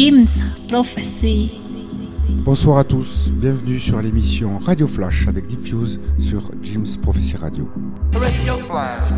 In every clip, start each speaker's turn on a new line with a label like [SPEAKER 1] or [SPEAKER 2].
[SPEAKER 1] Jim's Prophecy.
[SPEAKER 2] Bonsoir à tous, bienvenue sur l'émission Radio Flash avec Diffuse sur Jim's Prophecy Radio. Radio Flash.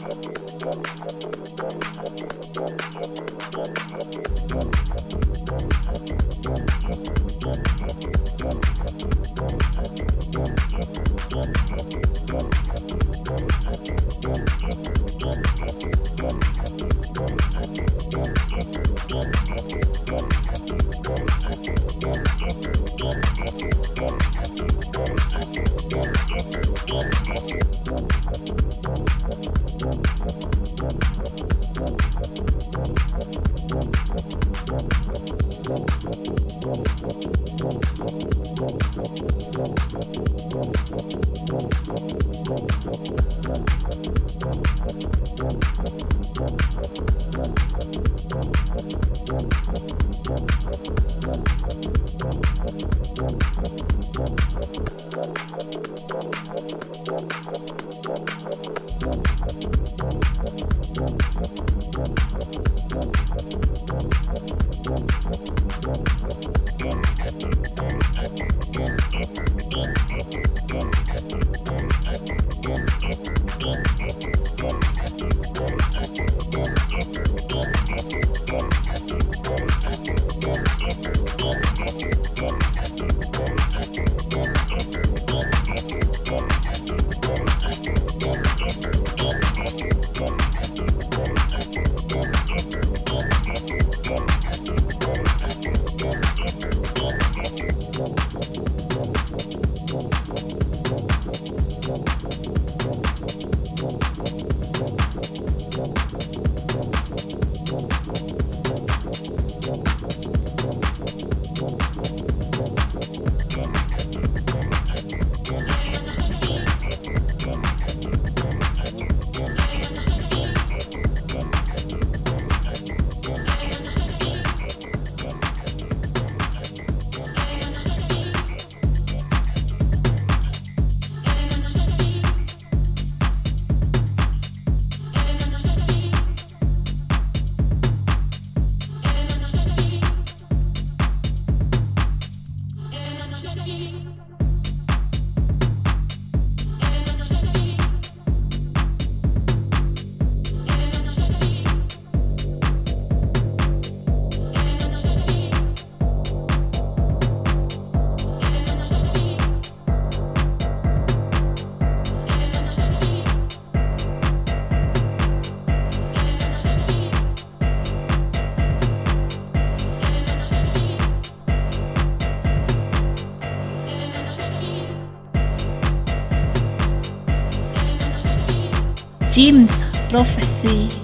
[SPEAKER 2] Gracias.
[SPEAKER 1] Jim's Prophecy.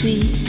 [SPEAKER 1] Prophecy.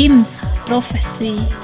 [SPEAKER 1] ģims profesija.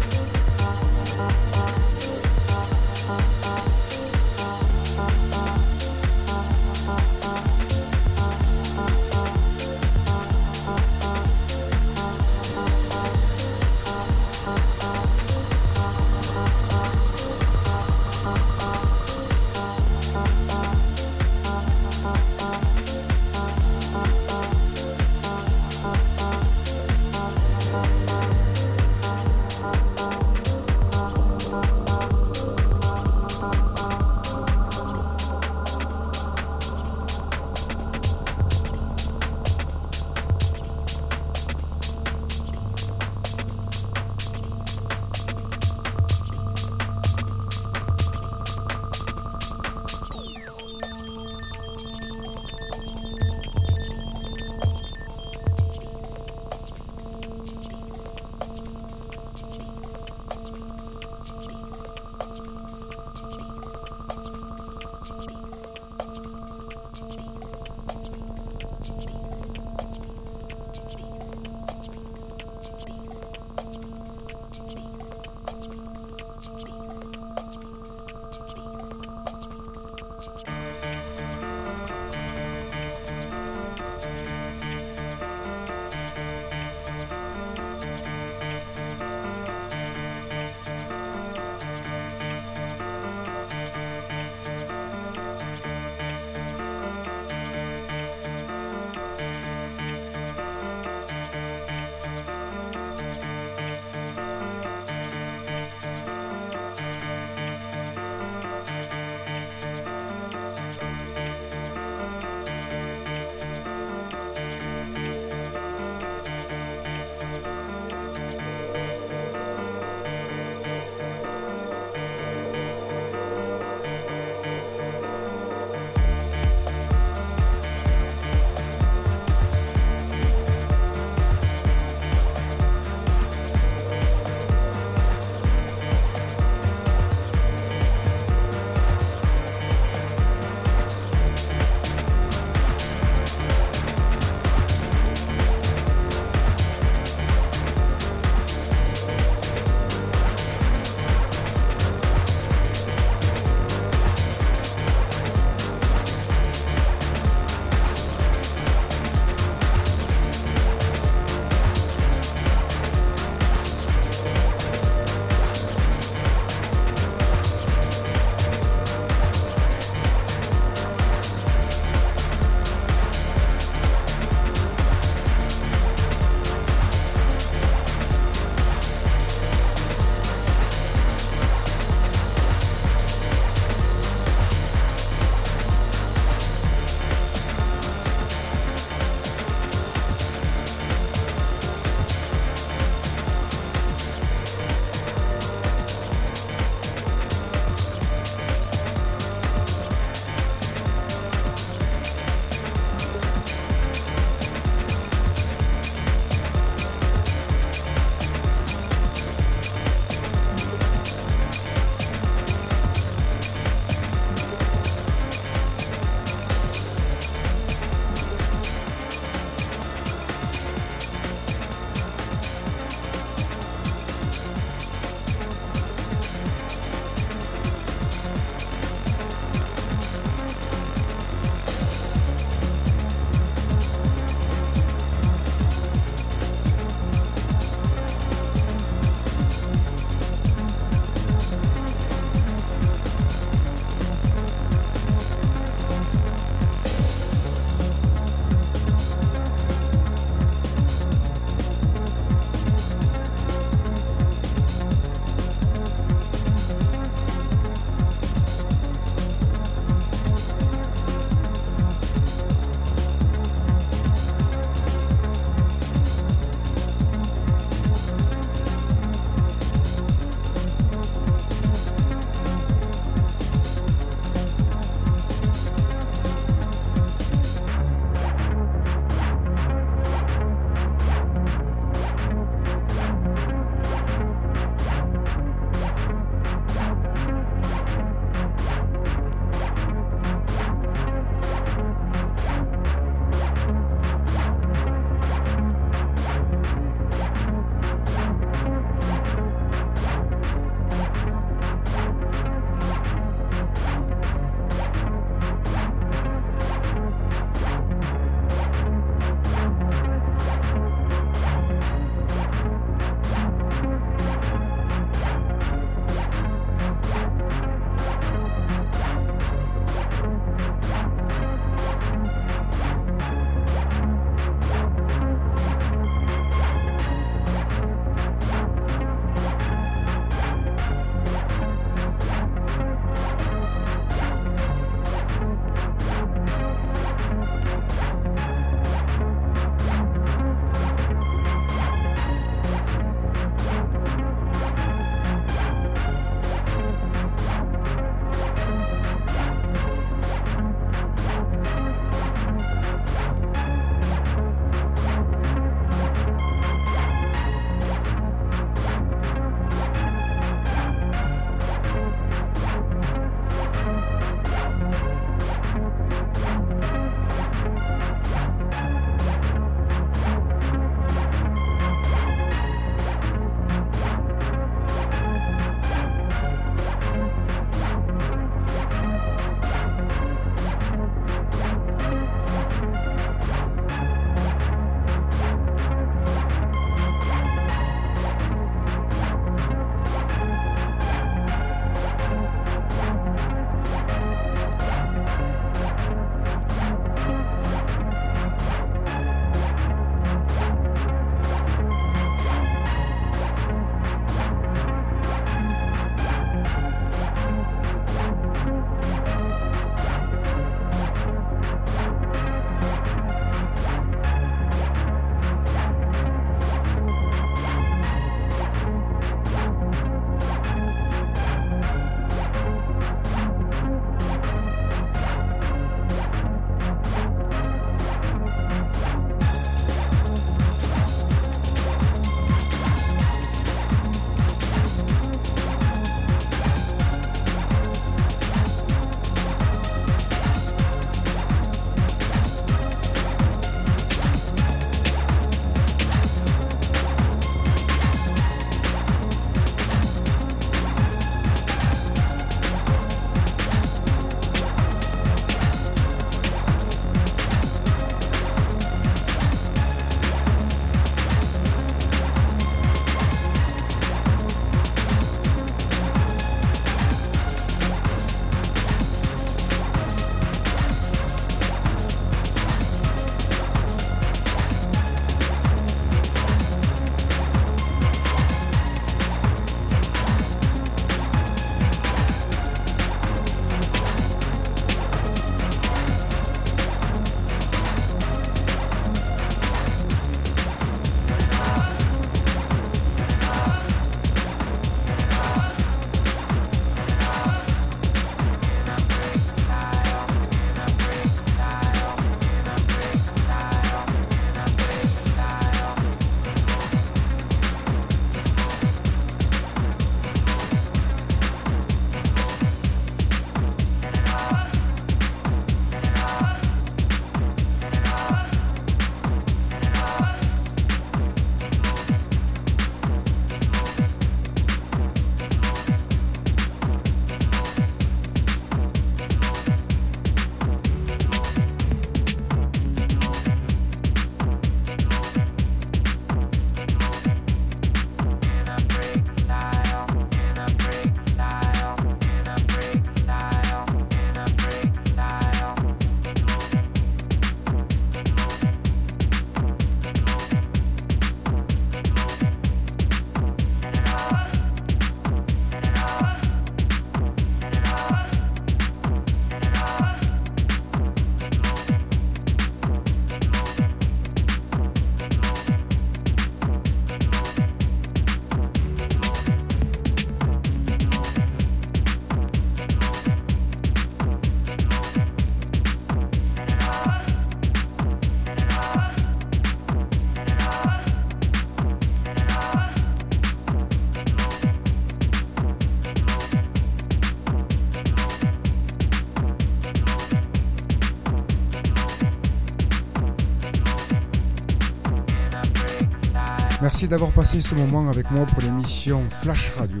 [SPEAKER 2] Merci d'avoir passé ce moment avec moi pour l'émission Flash Radio.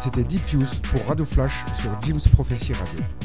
[SPEAKER 2] C'était Diffuse pour Radio Flash sur Jim's Prophecy Radio.